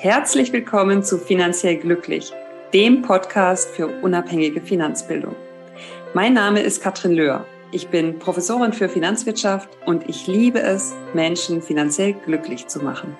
Herzlich willkommen zu Finanziell Glücklich, dem Podcast für unabhängige Finanzbildung. Mein Name ist Katrin Löhr. Ich bin Professorin für Finanzwirtschaft und ich liebe es, Menschen finanziell glücklich zu machen.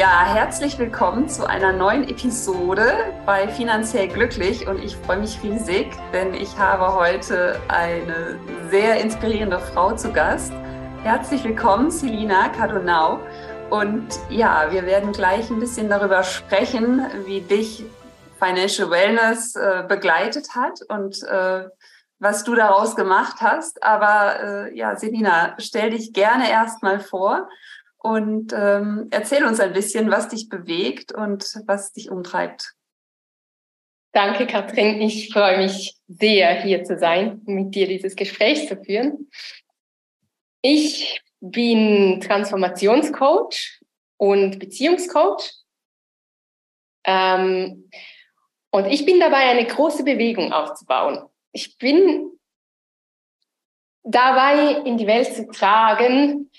Ja, herzlich willkommen zu einer neuen Episode bei Finanziell Glücklich und ich freue mich riesig, denn ich habe heute eine sehr inspirierende Frau zu Gast. Herzlich willkommen, Selina Cardonau. Und ja, wir werden gleich ein bisschen darüber sprechen, wie dich Financial Wellness äh, begleitet hat und äh, was du daraus gemacht hast. Aber äh, ja, Selina, stell dich gerne erstmal vor und ähm, erzähl uns ein bisschen, was dich bewegt und was dich umtreibt. Danke, Katrin. Ich freue mich sehr, hier zu sein, mit dir dieses Gespräch zu führen. Ich bin Transformationscoach und Beziehungscoach. Ähm, und ich bin dabei, eine große Bewegung aufzubauen. Ich bin dabei, in die Welt zu tragen,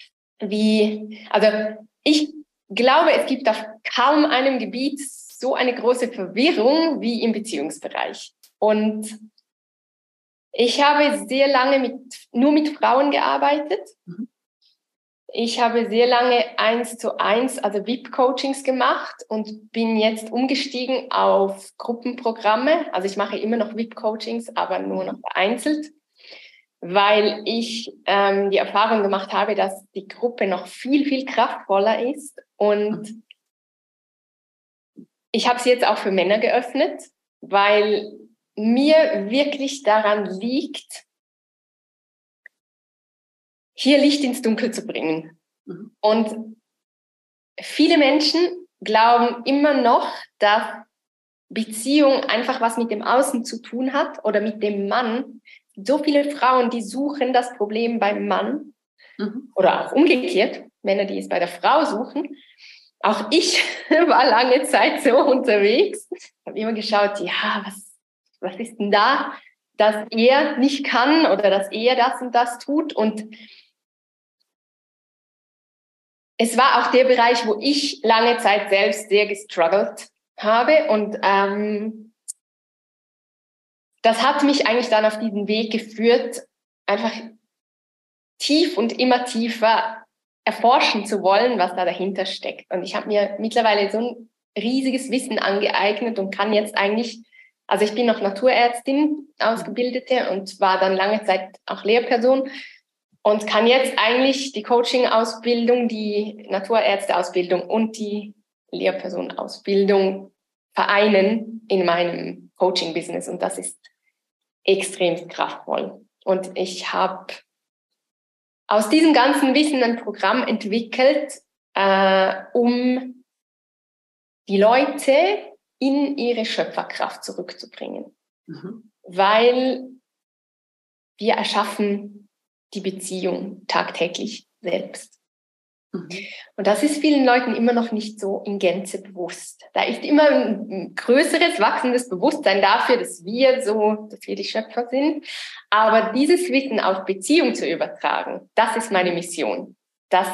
wie, also ich glaube, es gibt auf kaum einem Gebiet so eine große Verwirrung wie im Beziehungsbereich. Und ich habe sehr lange mit, nur mit Frauen gearbeitet. Mhm. Ich habe sehr lange eins zu eins, also VIP-Coachings gemacht und bin jetzt umgestiegen auf Gruppenprogramme. Also ich mache immer noch VIP-Coachings, aber nur noch vereinzelt weil ich ähm, die Erfahrung gemacht habe, dass die Gruppe noch viel, viel kraftvoller ist. Und ich habe sie jetzt auch für Männer geöffnet, weil mir wirklich daran liegt, hier Licht ins Dunkel zu bringen. Mhm. Und viele Menschen glauben immer noch, dass Beziehung einfach was mit dem Außen zu tun hat oder mit dem Mann, so viele Frauen, die suchen das Problem beim Mann mhm. oder auch umgekehrt, Männer, die es bei der Frau suchen. Auch ich war lange Zeit so unterwegs, habe immer geschaut, ja, was, was ist denn da, dass er nicht kann oder dass er das und das tut. Und es war auch der Bereich, wo ich lange Zeit selbst sehr gestruggelt habe und ähm, das hat mich eigentlich dann auf diesen Weg geführt, einfach tief und immer tiefer erforschen zu wollen, was da dahinter steckt. Und ich habe mir mittlerweile so ein riesiges Wissen angeeignet und kann jetzt eigentlich, also ich bin noch Naturärztin, Ausgebildete und war dann lange Zeit auch Lehrperson und kann jetzt eigentlich die Coaching-Ausbildung, die Naturärzte-Ausbildung und die Lehrperson-Ausbildung vereinen in meinem Coaching-Business. Und das ist extrem kraftvoll. Und ich habe aus diesem ganzen Wissen ein Programm entwickelt, äh, um die Leute in ihre Schöpferkraft zurückzubringen. Mhm. Weil wir erschaffen die Beziehung tagtäglich selbst. Mhm. Und das ist vielen Leuten immer noch nicht so in Gänze bewusst. Da ist immer ein größeres, wachsendes Bewusstsein dafür, dass wir so, dass wir die Schöpfer sind. Aber dieses Wissen auf Beziehung zu übertragen, das ist meine Mission. Dass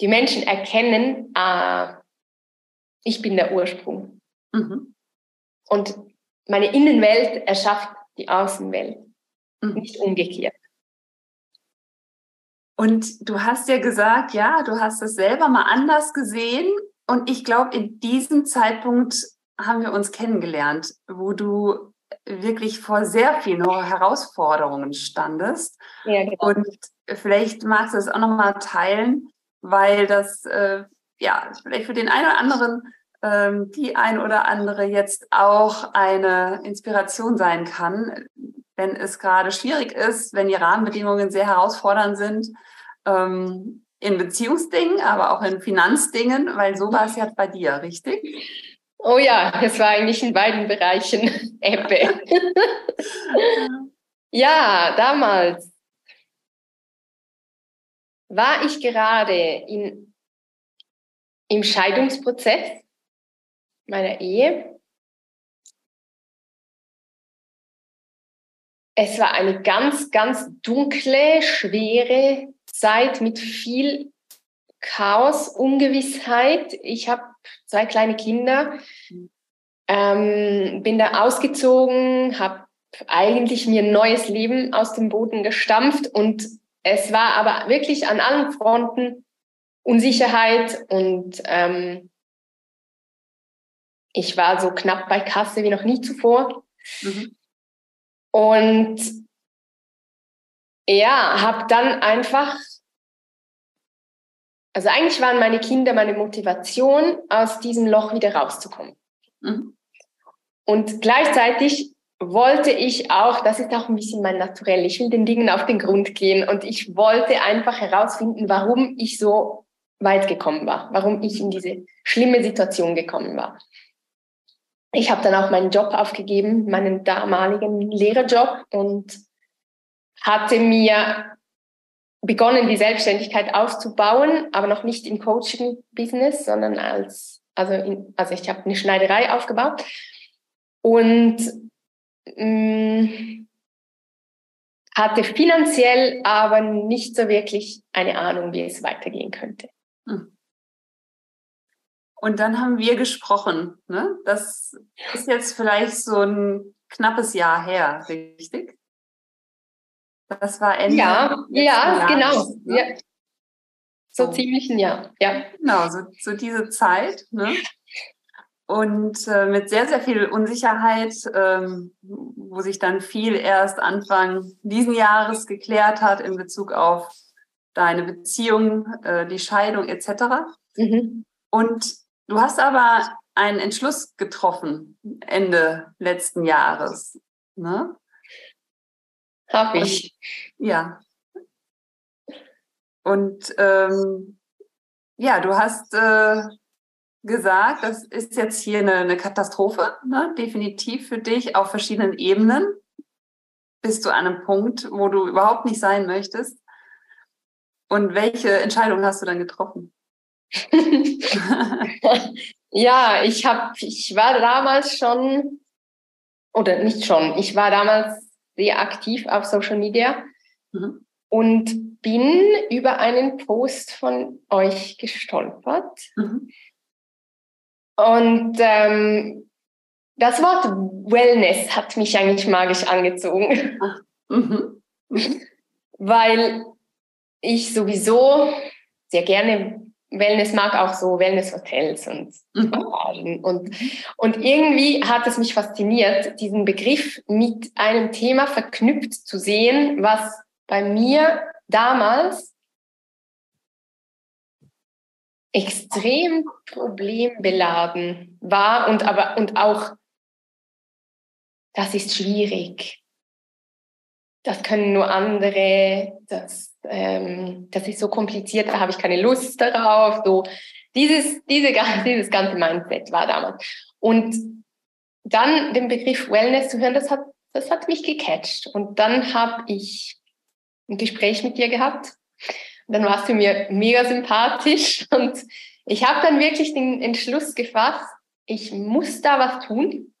die Menschen erkennen, ah, ich bin der Ursprung. Mhm. Und meine Innenwelt erschafft die Außenwelt, mhm. nicht umgekehrt. Und du hast ja gesagt, ja, du hast es selber mal anders gesehen. Und ich glaube, in diesem Zeitpunkt haben wir uns kennengelernt, wo du wirklich vor sehr vielen Herausforderungen standest. Ja, genau. Und vielleicht magst du es auch nochmal teilen, weil das äh, ja vielleicht für den einen oder anderen, ähm, die ein oder andere jetzt auch eine Inspiration sein kann, wenn es gerade schwierig ist, wenn die Rahmenbedingungen sehr herausfordernd sind, ähm, in Beziehungsdingen, aber auch in Finanzdingen, weil so war es ja bei dir, richtig? Oh ja, es war eigentlich in beiden Bereichen Ebbe. ja, damals war ich gerade in, im Scheidungsprozess meiner Ehe es war eine ganz, ganz dunkle, schwere Zeit mit viel Chaos, Ungewissheit. Ich habe zwei kleine Kinder, ähm, bin da ausgezogen, habe eigentlich mir ein neues Leben aus dem Boden gestampft und es war aber wirklich an allen Fronten Unsicherheit und ähm, ich war so knapp bei Kasse wie noch nie zuvor. Mhm. Und ja, habe dann einfach, also eigentlich waren meine Kinder meine Motivation, aus diesem Loch wieder rauszukommen. Mhm. Und gleichzeitig wollte ich auch, das ist auch ein bisschen mein Naturell, ich will den Dingen auf den Grund gehen und ich wollte einfach herausfinden, warum ich so weit gekommen war, warum ich in diese schlimme Situation gekommen war. Ich habe dann auch meinen Job aufgegeben, meinen damaligen Lehrerjob und hatte mir begonnen, die Selbstständigkeit aufzubauen, aber noch nicht im Coaching-Business, sondern als, also, in, also ich habe eine Schneiderei aufgebaut und mh, mm, hatte finanziell aber nicht so wirklich eine Ahnung, wie es weitergehen könnte. Hm. Und dann haben wir gesprochen. Ne? Das ist jetzt vielleicht so ein knappes Jahr her, richtig? Das war Ende. Ja, ja, genau. Ne? Ja. So, so ziemlich ein Jahr, ja. Genau, so, so diese Zeit. Ne? Und äh, mit sehr, sehr viel Unsicherheit, ähm, wo sich dann viel erst Anfang diesen Jahres geklärt hat in Bezug auf deine Beziehung, äh, die Scheidung etc. Mhm. Und du hast aber einen Entschluss getroffen Ende letzten Jahres. Ne? Hab ich. Und, ja. Und ähm, ja, du hast äh, gesagt, das ist jetzt hier eine, eine Katastrophe, ne? definitiv für dich auf verschiedenen Ebenen. Bist du an einem Punkt, wo du überhaupt nicht sein möchtest? Und welche Entscheidung hast du dann getroffen? ja, ich habe, ich war damals schon, oder nicht schon, ich war damals sehr aktiv auf Social Media mhm. und bin über einen Post von euch gestolpert. Mhm. Und ähm, das Wort Wellness hat mich eigentlich magisch angezogen. Mhm. Weil ich sowieso sehr gerne Wellness mag, auch so Wellness-Hotels und mhm. und, und irgendwie hat es mich fasziniert, diesen Begriff mit einem Thema verknüpft zu sehen, was bei mir damals extrem problembeladen war und aber und auch das ist schwierig. Das können nur andere, das ähm, das ist so kompliziert, da habe ich keine Lust darauf. So dieses, diese, dieses ganze Mindset war damals. Und dann den Begriff Wellness zu hören, das hat, das hat mich gecatcht. Und dann habe ich ein Gespräch mit dir gehabt. Dann warst du mir mega sympathisch und ich habe dann wirklich den Entschluss gefasst, ich muss da was tun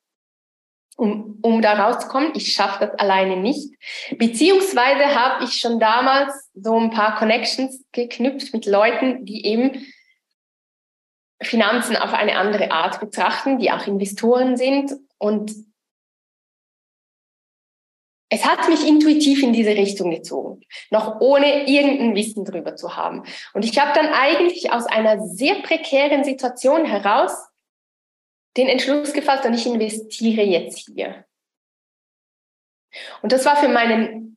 um, um da rauszukommen. Ich schaffe das alleine nicht. Beziehungsweise habe ich schon damals so ein paar Connections geknüpft mit Leuten, die eben Finanzen auf eine andere Art betrachten, die auch Investoren sind. Und es hat mich intuitiv in diese Richtung gezogen, noch ohne irgendein Wissen drüber zu haben. Und ich habe dann eigentlich aus einer sehr prekären Situation heraus den Entschluss gefasst und ich investiere jetzt hier. Und das war für meinen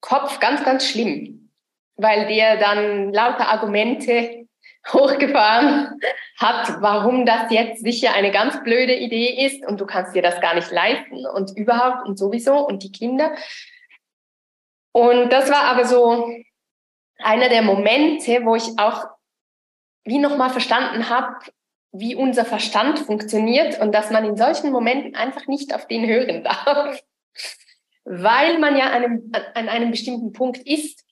Kopf ganz, ganz schlimm, weil der dann lauter Argumente hochgefahren hat, warum das jetzt sicher eine ganz blöde Idee ist und du kannst dir das gar nicht leisten und überhaupt und sowieso und die Kinder. Und das war aber so einer der Momente, wo ich auch wie nochmal verstanden habe, wie unser Verstand funktioniert und dass man in solchen Momenten einfach nicht auf den hören darf, weil man ja einem, an einem bestimmten Punkt ist,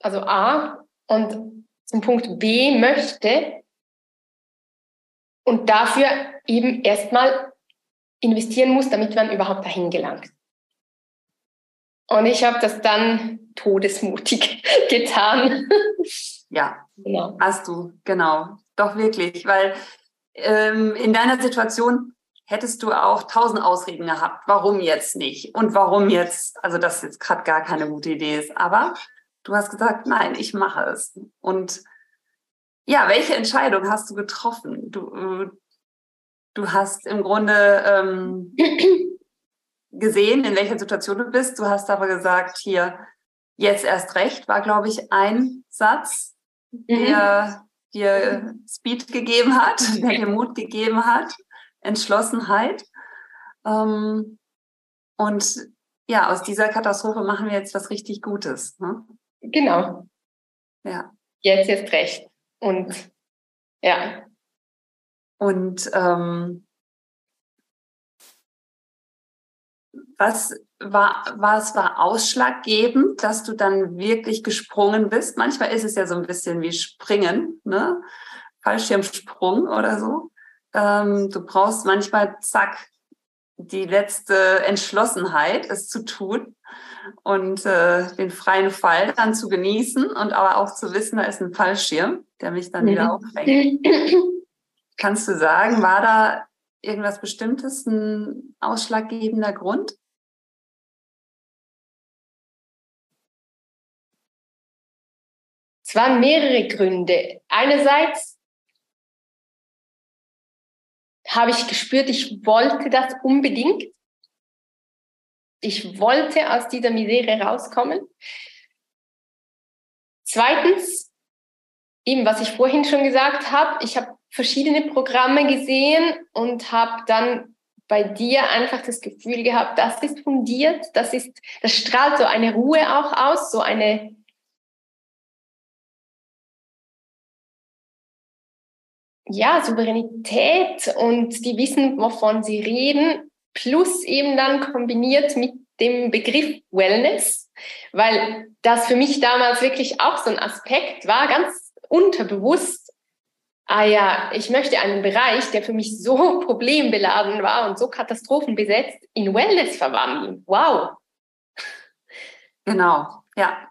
also A, und zum Punkt B möchte und dafür eben erstmal investieren muss, damit man überhaupt dahin gelangt. Und ich habe das dann todesmutig getan. Ja, genau. hast du, genau. Doch wirklich, weil ähm, in deiner Situation hättest du auch tausend Ausreden gehabt, warum jetzt nicht und warum jetzt, also dass jetzt gerade gar keine gute Idee ist. Aber du hast gesagt, nein, ich mache es. Und ja, welche Entscheidung hast du getroffen? Du, äh, du hast im Grunde ähm, gesehen, in welcher Situation du bist. Du hast aber gesagt, hier, jetzt erst recht, war, glaube ich, ein Satz. Der dir Speed gegeben hat, der dir Mut gegeben hat, Entschlossenheit. Ähm, und ja, aus dieser Katastrophe machen wir jetzt was richtig Gutes. Ne? Genau. Ja. Jetzt erst recht. Und ja. Und ähm, was war, was war ausschlaggebend, dass du dann wirklich gesprungen bist? Manchmal ist es ja so ein bisschen wie Springen, ne? Fallschirmsprung oder so. Ähm, du brauchst manchmal, zack, die letzte Entschlossenheit, es zu tun und äh, den freien Fall dann zu genießen und aber auch zu wissen, da ist ein Fallschirm, der mich dann mhm. wieder auffängt. Kannst du sagen, war da irgendwas Bestimmtes, ein ausschlaggebender Grund? Es waren mehrere Gründe. Einerseits habe ich gespürt, ich wollte das unbedingt. Ich wollte aus dieser Misere rauskommen. Zweitens, eben was ich vorhin schon gesagt habe, ich habe verschiedene Programme gesehen und habe dann bei dir einfach das Gefühl gehabt, das ist fundiert, das ist, das strahlt so eine Ruhe auch aus, so eine ja, Souveränität und die wissen, wovon sie reden, plus eben dann kombiniert mit dem Begriff Wellness, weil das für mich damals wirklich auch so ein Aspekt war, ganz unterbewusst. Ah ja, ich möchte einen Bereich, der für mich so problembeladen war und so katastrophenbesetzt, in Wellness verwandeln. Wow. Genau, ja.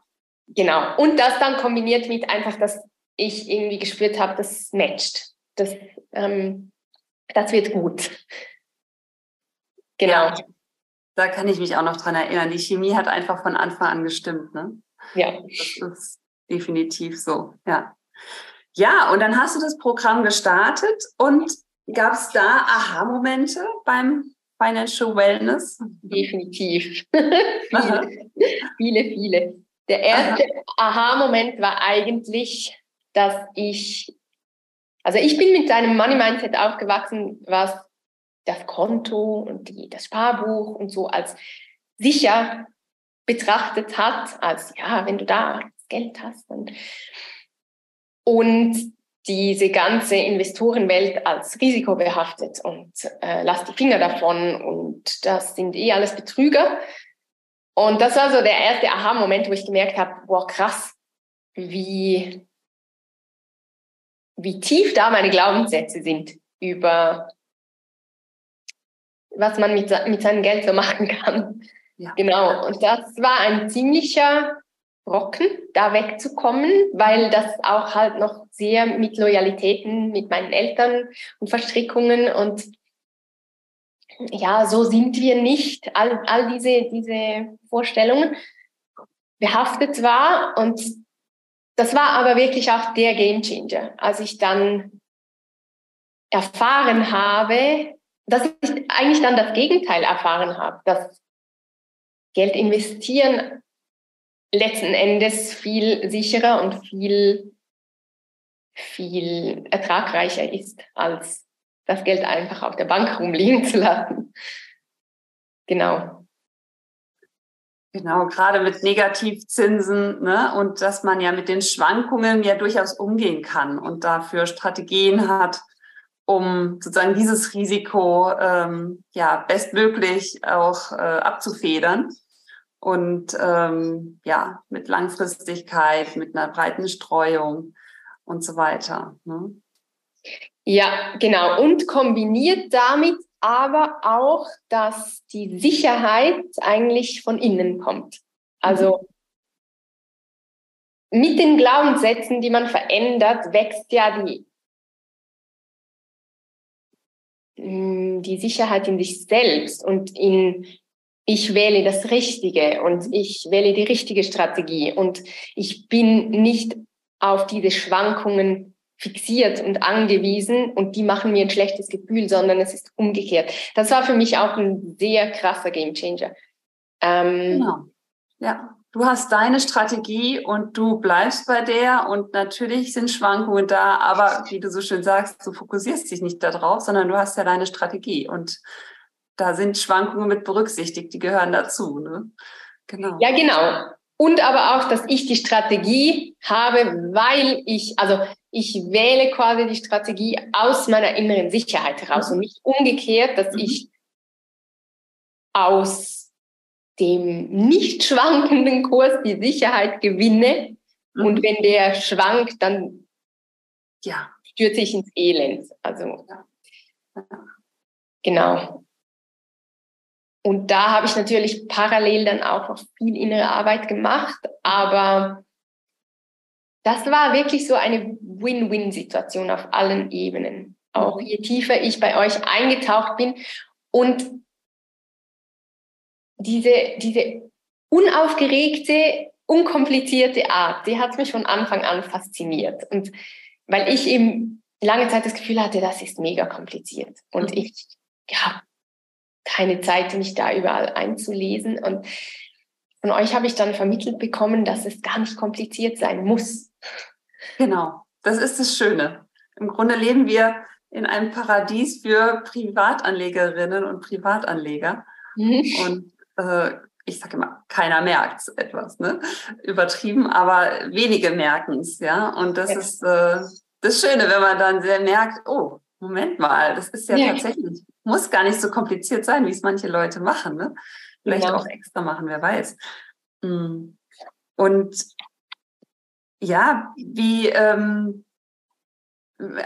Genau. Und das dann kombiniert mit einfach, dass ich irgendwie gespürt habe, das matcht das, ähm, das wird gut. Genau. Ja, da kann ich mich auch noch dran erinnern. Die Chemie hat einfach von Anfang an gestimmt. Ne? Ja. Das ist definitiv so, ja. Ja, und dann hast du das Programm gestartet und gab es da Aha-Momente beim Financial Wellness? Definitiv. viele, viele, viele. Der erste Aha-Moment war eigentlich, dass ich also ich bin mit einem Money Mindset aufgewachsen, was das Konto und die, das Sparbuch und so als sicher betrachtet hat, als ja, wenn du da Geld hast. Und, und diese ganze Investorenwelt als risikobehaftet und äh, lass die Finger davon und das sind eh alles Betrüger. Und das war so der erste Aha-Moment, wo ich gemerkt habe, boah, krass, wie wie tief da meine Glaubenssätze sind über was man mit, mit seinem Geld so machen kann. Ja. Genau. Und das war ein ziemlicher Brocken, da wegzukommen, weil das auch halt noch sehr mit Loyalitäten mit meinen Eltern und Verstrickungen und ja, so sind wir nicht. All, all diese, diese Vorstellungen behaftet war und das war aber wirklich auch der Game Changer, als ich dann erfahren habe, dass ich eigentlich dann das Gegenteil erfahren habe, dass Geld investieren letzten Endes viel sicherer und viel, viel ertragreicher ist, als das Geld einfach auf der Bank rumliegen zu lassen. Genau. Genau, gerade mit Negativzinsen ne? und dass man ja mit den Schwankungen ja durchaus umgehen kann und dafür Strategien hat, um sozusagen dieses Risiko ähm, ja bestmöglich auch äh, abzufedern und ähm, ja mit Langfristigkeit, mit einer breiten Streuung und so weiter. Ne? Ja, genau. Und kombiniert damit aber auch, dass die Sicherheit eigentlich von innen kommt. Also mit den Glaubenssätzen, die man verändert, wächst ja die, mm, die Sicherheit in sich selbst und in ich wähle das Richtige und ich wähle die richtige Strategie und ich bin nicht auf diese Schwankungen fixiert und angewiesen und die machen mir ein schlechtes Gefühl, sondern es ist umgekehrt. Das war für mich auch ein sehr krasser Gamechanger. Ähm, genau. Ja, du hast deine Strategie und du bleibst bei der und natürlich sind Schwankungen da, aber wie du so schön sagst, du fokussierst dich nicht darauf, sondern du hast ja deine Strategie und da sind Schwankungen mit berücksichtigt, die gehören dazu. Ne? Genau. Ja, genau. Und aber auch, dass ich die Strategie habe, weil ich, also ich wähle quasi die Strategie aus meiner inneren Sicherheit heraus mhm. und nicht umgekehrt, dass mhm. ich aus dem nicht schwankenden Kurs die Sicherheit gewinne. Mhm. Und wenn der schwankt, dann ja. stürze ich ins Elend. Also, ja. genau. Und da habe ich natürlich parallel dann auch noch viel innere Arbeit gemacht, aber das war wirklich so eine Win-Win-Situation auf allen Ebenen. Auch je tiefer ich bei euch eingetaucht bin und diese, diese unaufgeregte, unkomplizierte Art, die hat mich von Anfang an fasziniert. Und weil ich eben lange Zeit das Gefühl hatte, das ist mega kompliziert. Und mhm. ich ja, keine Zeit, mich da überall einzulesen. Und von euch habe ich dann vermittelt bekommen, dass es gar nicht kompliziert sein muss. Genau, das ist das Schöne. Im Grunde leben wir in einem Paradies für Privatanlegerinnen und Privatanleger. Mhm. Und äh, ich sage immer, keiner merkt etwas, ne? Übertrieben, aber wenige merken es, ja. Und das ja. ist äh, das Schöne, wenn man dann sehr merkt, oh, Moment mal, das ist ja, ja. tatsächlich muss gar nicht so kompliziert sein, wie es manche Leute machen. Ne? Vielleicht genau. auch extra machen, wer weiß. Mm. Und ja, wie, ähm,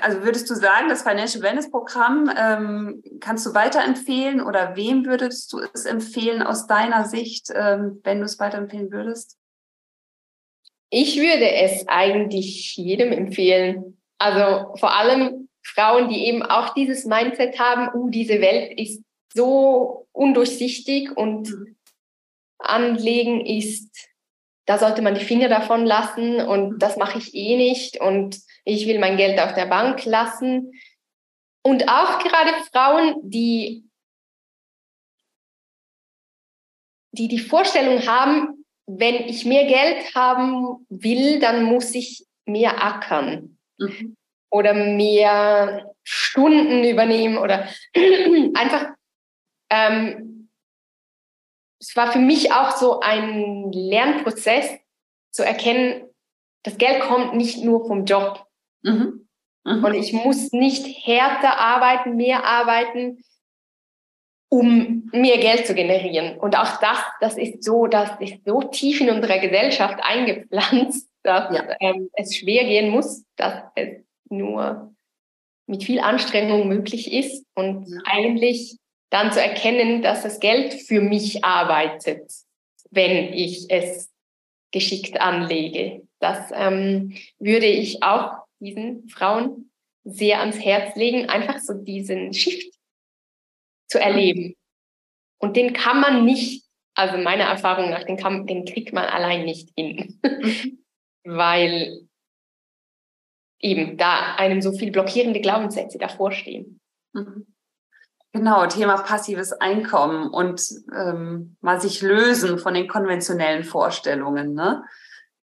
also würdest du sagen, das Financial Wellness Programm ähm, kannst du weiterempfehlen oder wem würdest du es empfehlen aus deiner Sicht, ähm, wenn du es weiterempfehlen würdest? Ich würde es eigentlich jedem empfehlen. Also vor allem Frauen, die eben auch dieses Mindset haben, uh, diese Welt ist so undurchsichtig und mhm. Anlegen ist, da sollte man die Finger davon lassen und mhm. das mache ich eh nicht und ich will mein Geld auf der Bank lassen. Und auch gerade Frauen, die die, die Vorstellung haben, wenn ich mehr Geld haben will, dann muss ich mehr ackern. Mhm oder mehr Stunden übernehmen oder einfach, ähm, es war für mich auch so ein Lernprozess zu erkennen, das Geld kommt nicht nur vom Job. Mhm. Mhm. Und ich muss nicht härter arbeiten, mehr arbeiten, um mehr Geld zu generieren. Und auch das, das ist so, das ist so tief in unserer Gesellschaft eingepflanzt, dass ja. ähm, es schwer gehen muss, dass es nur mit viel Anstrengung möglich ist und ja. eigentlich dann zu erkennen, dass das Geld für mich arbeitet, wenn ich es geschickt anlege. Das ähm, würde ich auch diesen Frauen sehr ans Herz legen, einfach so diesen Shift zu erleben. Und den kann man nicht, also meiner Erfahrung nach, den, kann, den kriegt man allein nicht hin. Mhm. Weil eben da einem so viel blockierende Glaubenssätze davor stehen. Mhm. Genau, Thema passives Einkommen und ähm, mal sich lösen von den konventionellen Vorstellungen. Ne?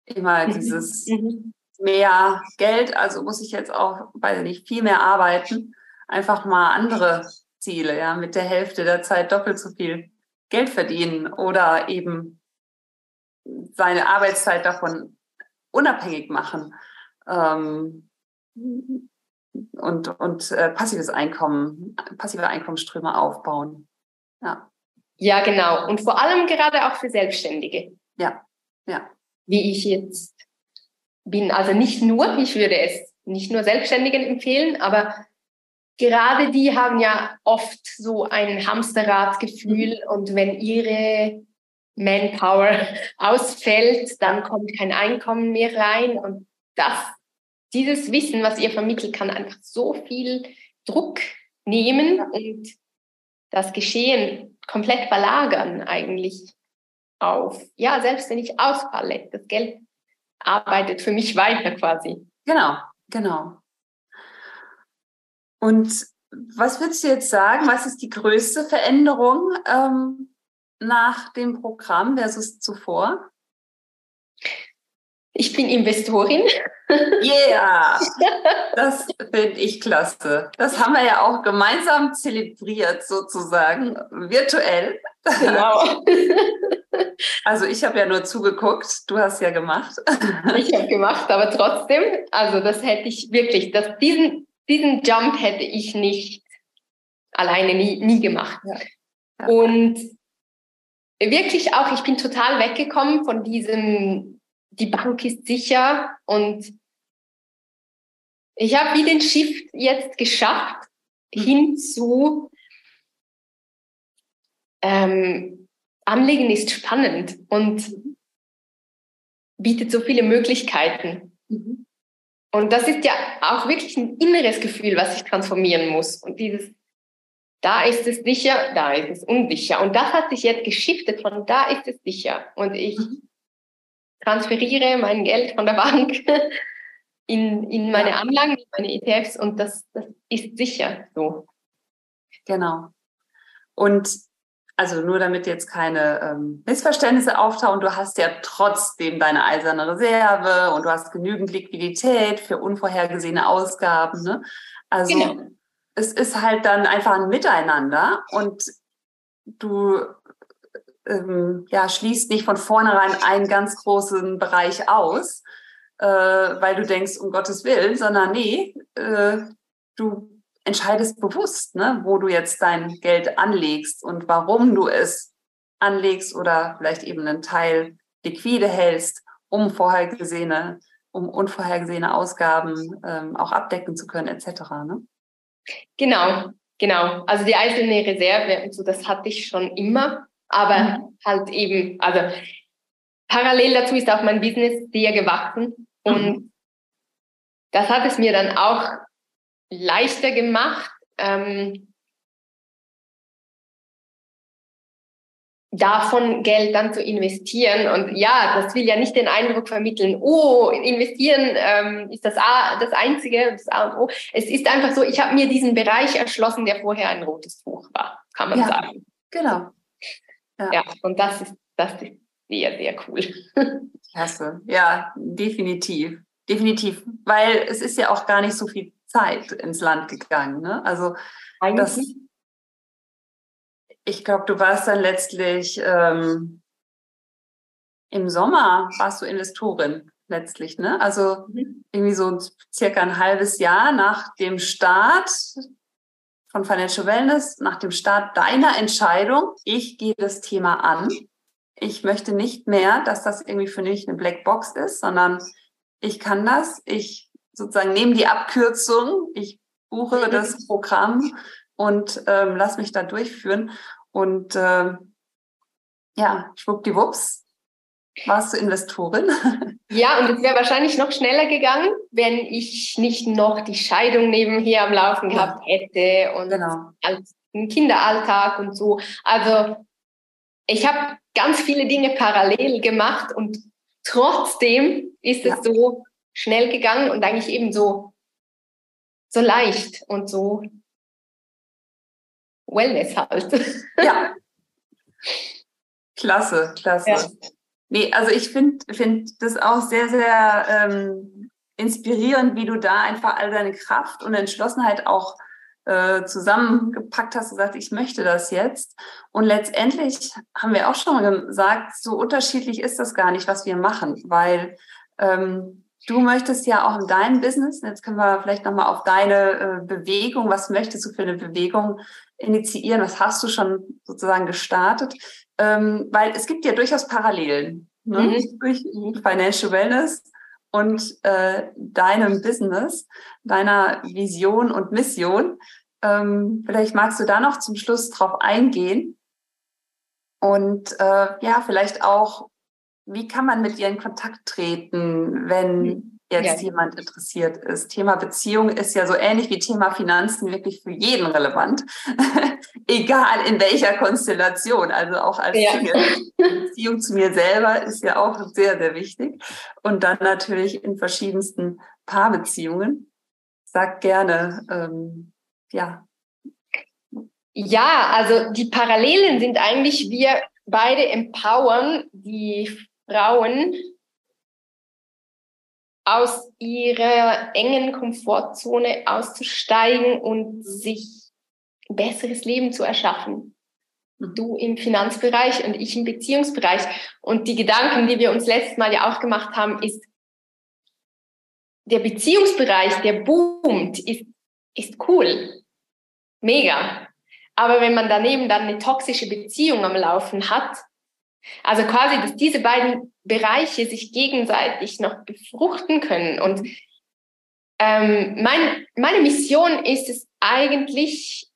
Immer mhm. dieses mhm. mehr Geld, also muss ich jetzt auch, weiß nicht, viel mehr arbeiten. Einfach mal andere Ziele, ja, mit der Hälfte der Zeit doppelt so viel Geld verdienen oder eben seine Arbeitszeit davon unabhängig machen ähm, und, und äh, passives Einkommen, passive Einkommensströme aufbauen. Ja. Ja, genau. Und vor allem gerade auch für Selbstständige. Ja, ja. Wie ich jetzt bin. Also nicht nur, ich würde es nicht nur Selbstständigen empfehlen, aber gerade die haben ja oft so ein Hamsterradgefühl und wenn ihre Manpower ausfällt, dann kommt kein Einkommen mehr rein und das, dieses Wissen, was ihr vermittelt, kann einfach so viel Druck nehmen und das Geschehen komplett verlagern eigentlich auf, ja, selbst wenn ich ausfalle, das Geld arbeitet für mich weiter quasi. Genau, genau. Und was würdest du jetzt sagen, was ist die größte Veränderung ähm, nach dem Programm versus zuvor? Ich bin Investorin. Yeah, das finde ich klasse. Das haben wir ja auch gemeinsam zelebriert, sozusagen, virtuell. Genau. Also ich habe ja nur zugeguckt, du hast ja gemacht. Ich habe gemacht, aber trotzdem, also das hätte ich wirklich, das, diesen, diesen Jump hätte ich nicht alleine nie, nie gemacht. Ja. Ja. Und wirklich auch, ich bin total weggekommen von diesem, die Bank ist sicher und ich habe wie den Shift jetzt geschafft mhm. hin zu ähm, Anlegen ist spannend und bietet so viele Möglichkeiten. Mhm. Und das ist ja auch wirklich ein inneres Gefühl, was ich transformieren muss. Und dieses, da ist es sicher, da ist es unsicher. Und das hat sich jetzt geschiftet von da ist es sicher. Und ich mhm. Transferiere mein Geld von der Bank in, in meine Anlagen, in meine ETFs und das, das ist sicher so. Genau. Und also nur damit jetzt keine ähm, Missverständnisse auftauchen, du hast ja trotzdem deine eiserne Reserve und du hast genügend Liquidität für unvorhergesehene Ausgaben. Ne? Also genau. es ist halt dann einfach ein Miteinander und du ähm, ja, schließt nicht von vornherein einen ganz großen Bereich aus, äh, weil du denkst, um Gottes Willen, sondern nee, äh, du entscheidest bewusst, ne, wo du jetzt dein Geld anlegst und warum du es anlegst oder vielleicht eben einen Teil liquide hältst, um vorhergesehene, um unvorhergesehene Ausgaben ähm, auch abdecken zu können, etc. Ne? Genau, genau. Also die einzelne Reserve und so, das hatte ich schon immer, aber mhm. halt eben, also parallel dazu ist auch mein Business sehr gewachsen und mhm. das hat es mir dann auch leichter gemacht, ähm, davon Geld dann zu investieren. Und ja, das will ja nicht den Eindruck vermitteln, oh, investieren ähm, ist das, A, das Einzige, das A und O. Es ist einfach so, ich habe mir diesen Bereich erschlossen, der vorher ein rotes Tuch war, kann man ja, sagen. Genau. Ja. ja, und das ist, das ist sehr, sehr cool. Klasse. Ja, definitiv. Definitiv. Weil es ist ja auch gar nicht so viel Zeit ins Land gegangen. Ne? Also das, ich glaube, du warst dann letztlich ähm, im Sommer warst du Investorin letztlich, ne? Also mhm. irgendwie so circa ein halbes Jahr nach dem Start von Financial Wellness, nach dem Start deiner Entscheidung, ich gehe das Thema an. Ich möchte nicht mehr, dass das irgendwie für mich eine Blackbox ist, sondern ich kann das, ich sozusagen nehme die Abkürzung, ich buche mhm. das Programm und ähm, lass mich da durchführen. Und äh, ja, schwuppdiwupps, warst du Investorin? Ja, und es wäre wahrscheinlich noch schneller gegangen, wenn ich nicht noch die Scheidung nebenher am Laufen gehabt hätte und genau. einen Kinderalltag und so. Also ich habe ganz viele Dinge parallel gemacht und trotzdem ist es ja. so, schnell gegangen und eigentlich eben so, so leicht und so Wellness halt. Ja. Klasse, klasse. Ja. Nee, also ich finde find das auch sehr, sehr ähm, inspirierend, wie du da einfach all deine Kraft und Entschlossenheit auch äh, zusammengepackt hast und gesagt, ich möchte das jetzt. Und letztendlich haben wir auch schon gesagt, so unterschiedlich ist das gar nicht, was wir machen, weil ähm, Du möchtest ja auch in deinem Business, jetzt können wir vielleicht nochmal auf deine äh, Bewegung, was möchtest du für eine Bewegung initiieren, was hast du schon sozusagen gestartet, ähm, weil es gibt ja durchaus Parallelen ne? mhm. durch Financial Wellness und äh, deinem Business, deiner Vision und Mission. Ähm, vielleicht magst du da noch zum Schluss drauf eingehen. Und äh, ja, vielleicht auch, wie kann man mit ihr in Kontakt treten, wenn hm. Jetzt ja. jemand interessiert ist? Thema Beziehung ist ja so ähnlich wie Thema Finanzen wirklich für jeden relevant, egal in welcher Konstellation. Also auch als ja. Beziehung zu mir selber ist ja auch sehr, sehr wichtig. Und dann natürlich in verschiedensten Paarbeziehungen. Sag gerne, ähm, ja, ja, also die Parallelen sind eigentlich, wir beide empowern die Frauen aus ihrer engen Komfortzone auszusteigen und sich ein besseres Leben zu erschaffen. Mhm. Du im Finanzbereich und ich im Beziehungsbereich. Und die Gedanken, die wir uns letztes Mal ja auch gemacht haben, ist, der Beziehungsbereich, der boomt, ist, ist cool. Mega. Aber wenn man daneben dann eine toxische Beziehung am Laufen hat, also quasi, dass diese beiden Bereiche sich gegenseitig noch befruchten können. Und ähm, mein, meine Mission ist es eigentlich,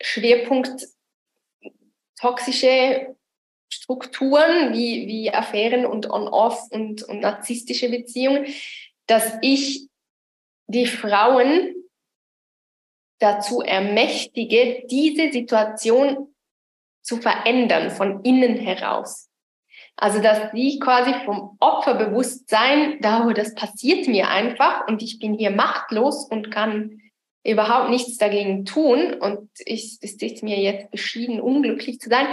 Schwerpunkt toxische Strukturen wie, wie Affären und On-Off und, und narzisstische Beziehungen, dass ich die Frauen dazu ermächtige, diese Situation zu verändern von innen heraus. Also, dass sie quasi vom Opferbewusstsein, da, das passiert mir einfach und ich bin hier machtlos und kann überhaupt nichts dagegen tun und ich, es ist mir jetzt beschieden, unglücklich zu sein,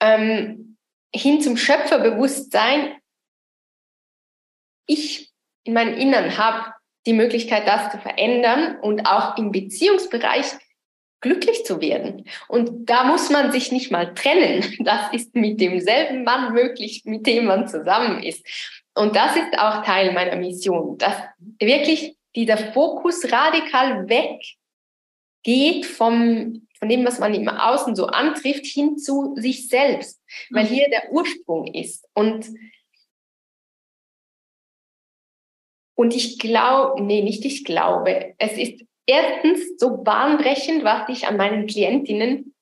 ähm, hin zum Schöpferbewusstsein. Ich in meinem Innern habe die Möglichkeit, das zu verändern und auch im Beziehungsbereich glücklich zu werden. Und da muss man sich nicht mal trennen. Das ist mit demselben Mann möglich, mit dem man zusammen ist. Und das ist auch Teil meiner Mission, dass wirklich dieser Fokus radikal weggeht vom, von dem, was man im Außen so antrifft, hin zu sich selbst, weil mhm. hier der Ursprung ist. Und Und ich glaube, nee, nicht ich glaube, es ist erstens so bahnbrechend, was ich an meinen Klientinnen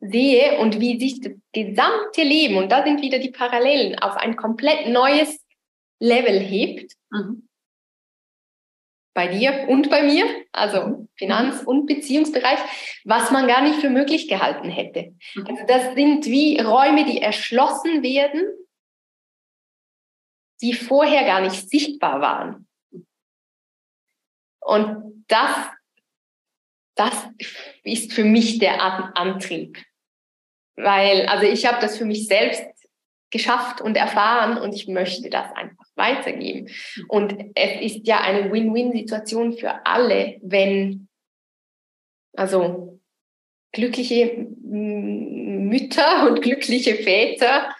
sehe und wie sich das gesamte Leben, und da sind wieder die Parallelen, auf ein komplett neues Level hebt. Mhm. Bei dir und bei mir, also mhm. Finanz- und Beziehungsbereich, was man gar nicht für möglich gehalten hätte. Mhm. Also das sind wie Räume, die erschlossen werden, die vorher gar nicht sichtbar waren. Und das, das ist für mich der Antrieb. Weil, also ich habe das für mich selbst geschafft und erfahren und ich möchte das einfach weitergeben. Und es ist ja eine Win-Win-Situation für alle, wenn, also glückliche Mütter und glückliche Väter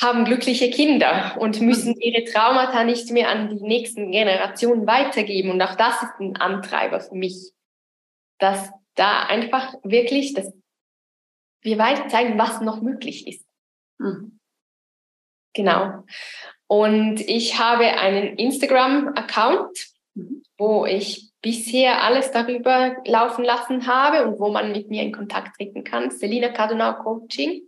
haben glückliche Kinder und müssen mhm. ihre Traumata nicht mehr an die nächsten Generationen weitergeben. Und auch das ist ein Antreiber für mich, dass da einfach wirklich, dass wir weiter zeigen, was noch möglich ist. Mhm. Genau. Und ich habe einen Instagram-Account, mhm. wo ich bisher alles darüber laufen lassen habe und wo man mit mir in Kontakt treten kann. Selina Kadunau Coaching.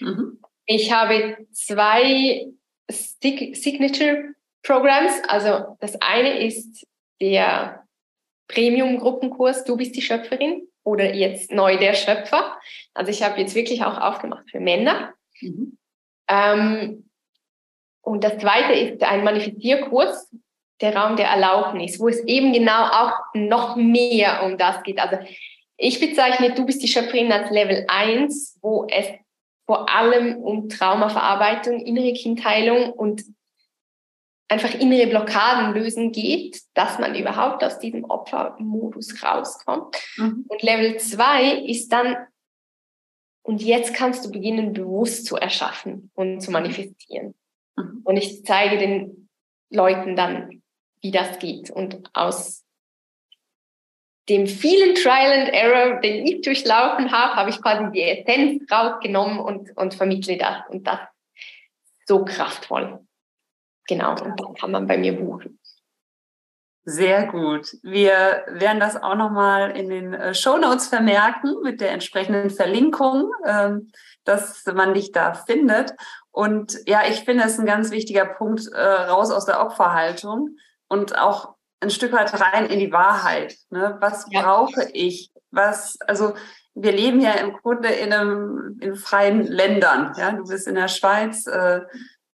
Mhm. Ich habe zwei Signature Programs. Also das eine ist der Premium-Gruppenkurs Du bist die Schöpferin oder jetzt neu der Schöpfer. Also ich habe jetzt wirklich auch aufgemacht für Männer. Mhm. Ähm, und das zweite ist ein Manifestierkurs, der Raum der Erlaubnis, wo es eben genau auch noch mehr um das geht. Also ich bezeichne Du bist die Schöpferin als Level 1, wo es vor allem um Traumaverarbeitung, innere Kindheilung und einfach innere Blockaden lösen geht, dass man überhaupt aus diesem Opfermodus rauskommt. Mhm. Und Level 2 ist dann, und jetzt kannst du beginnen, bewusst zu erschaffen und zu manifestieren. Mhm. Und ich zeige den Leuten dann, wie das geht. Und aus dem vielen Trial and Error, den ich durchlaufen habe, habe ich quasi die Essenz rausgenommen und, und vermittle das. Und das so kraftvoll. Genau, und dann kann man bei mir buchen. Sehr gut. Wir werden das auch nochmal in den äh, Show Notes vermerken mit der entsprechenden Verlinkung, ähm, dass man dich da findet. Und ja, ich finde es ein ganz wichtiger Punkt, äh, raus aus der Opferhaltung und auch ein Stück weit rein in die Wahrheit. Ne? Was ja. brauche ich? Was, also wir leben ja im Grunde in einem in freien Ländern. Ja, du bist in der Schweiz, äh,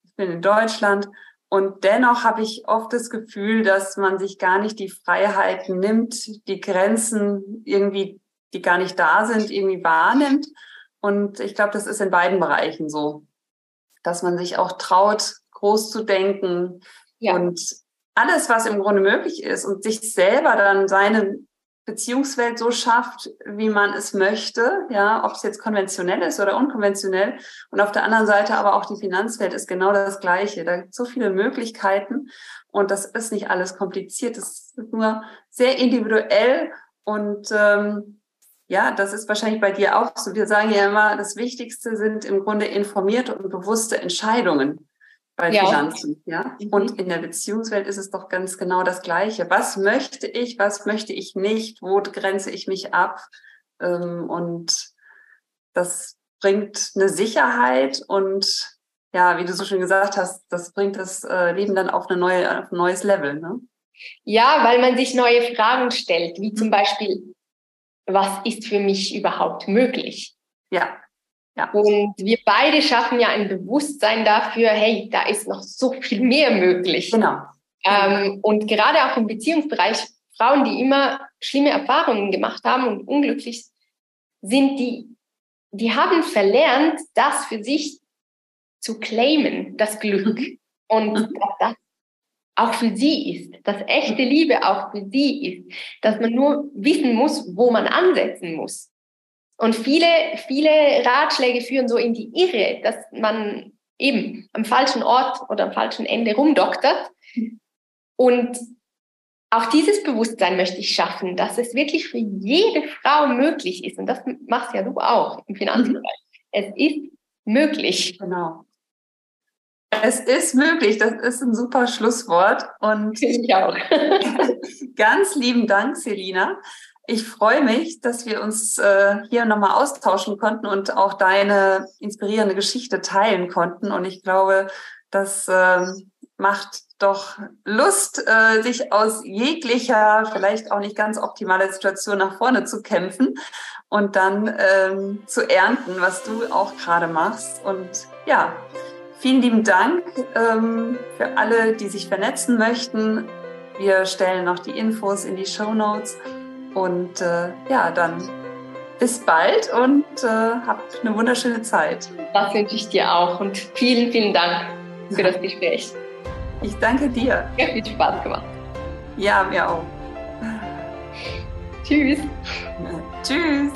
ich bin in Deutschland. Und dennoch habe ich oft das Gefühl, dass man sich gar nicht die Freiheiten nimmt, die Grenzen irgendwie, die gar nicht da sind, irgendwie wahrnimmt. Und ich glaube, das ist in beiden Bereichen so, dass man sich auch traut, groß zu denken ja. und alles, was im Grunde möglich ist und sich selber dann seine Beziehungswelt so schafft, wie man es möchte, ja, ob es jetzt konventionell ist oder unkonventionell. Und auf der anderen Seite aber auch die Finanzwelt ist genau das Gleiche. Da gibt es so viele Möglichkeiten und das ist nicht alles kompliziert. Das ist nur sehr individuell und ähm, ja, das ist wahrscheinlich bei dir auch so. Wir sagen ja immer, das Wichtigste sind im Grunde informierte und bewusste Entscheidungen bei ja. Finanzen, ja. Mhm. Und in der Beziehungswelt ist es doch ganz genau das Gleiche. Was möchte ich, was möchte ich nicht, wo grenze ich mich ab? Ähm, und das bringt eine Sicherheit und ja, wie du so schön gesagt hast, das bringt das äh, Leben dann auf, eine neue, auf ein neues Level. Ne? Ja, weil man sich neue Fragen stellt, wie zum Beispiel, was ist für mich überhaupt möglich? Ja. Ja. Und wir beide schaffen ja ein Bewusstsein dafür, hey, da ist noch so viel mehr möglich. Genau. Ähm, und gerade auch im Beziehungsbereich, Frauen, die immer schlimme Erfahrungen gemacht haben und unglücklich sind, die, die haben verlernt, das für sich zu claimen, das Glück. Mhm. Und mhm. dass das auch für sie ist, dass echte Liebe auch für sie ist, dass man nur wissen muss, wo man ansetzen muss. Und viele, viele Ratschläge führen so in die Irre, dass man eben am falschen Ort oder am falschen Ende rumdoktert. Und auch dieses Bewusstsein möchte ich schaffen, dass es wirklich für jede Frau möglich ist. Und das machst ja du auch im Finanzbereich. Mhm. Es ist möglich. Genau. Es ist möglich, das ist ein super Schlusswort. Und ich auch. ganz lieben Dank, Selina. Ich freue mich, dass wir uns äh, hier nochmal austauschen konnten und auch deine inspirierende Geschichte teilen konnten. Und ich glaube, das äh, macht doch Lust, äh, sich aus jeglicher, vielleicht auch nicht ganz optimaler Situation nach vorne zu kämpfen und dann ähm, zu ernten, was du auch gerade machst. Und ja, vielen lieben Dank ähm, für alle, die sich vernetzen möchten. Wir stellen noch die Infos in die Show Notes. Und äh, ja, dann bis bald und äh, habt eine wunderschöne Zeit. Das wünsche ich dir auch und vielen, vielen Dank für das Gespräch. Ich danke dir. Ja, viel Spaß gemacht. Ja, mir auch. Tschüss. Tschüss.